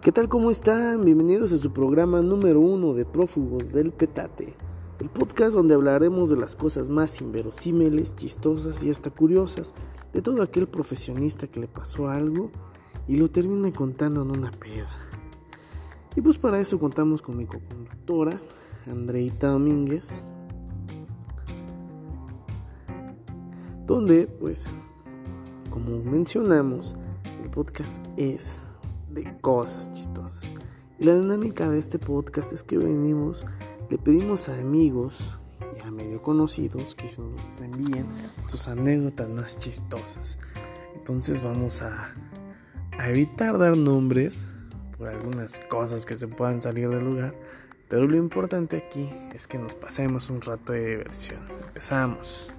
¿Qué tal? ¿Cómo están? Bienvenidos a su programa número uno de Prófugos del Petate, el podcast donde hablaremos de las cosas más inverosímiles, chistosas y hasta curiosas de todo aquel profesionista que le pasó algo y lo termina contando en una peda. Y pues para eso contamos con mi co-conductora, Andreita Domínguez, donde pues, como mencionamos, el podcast es de cosas chistosas. Y la dinámica de este podcast es que venimos, le pedimos a amigos y a medio conocidos que nos envíen sus anécdotas más chistosas. Entonces vamos a, a evitar dar nombres por algunas cosas que se puedan salir del lugar. Pero lo importante aquí es que nos pasemos un rato de diversión. Empezamos.